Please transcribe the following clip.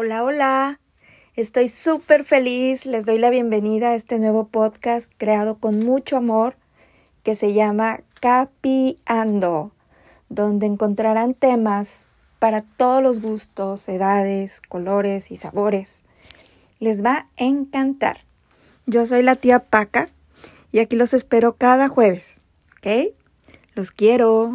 Hola, hola. Estoy súper feliz. Les doy la bienvenida a este nuevo podcast creado con mucho amor que se llama Capiando, donde encontrarán temas para todos los gustos, edades, colores y sabores. Les va a encantar. Yo soy la tía Paca y aquí los espero cada jueves. ¿Ok? Los quiero.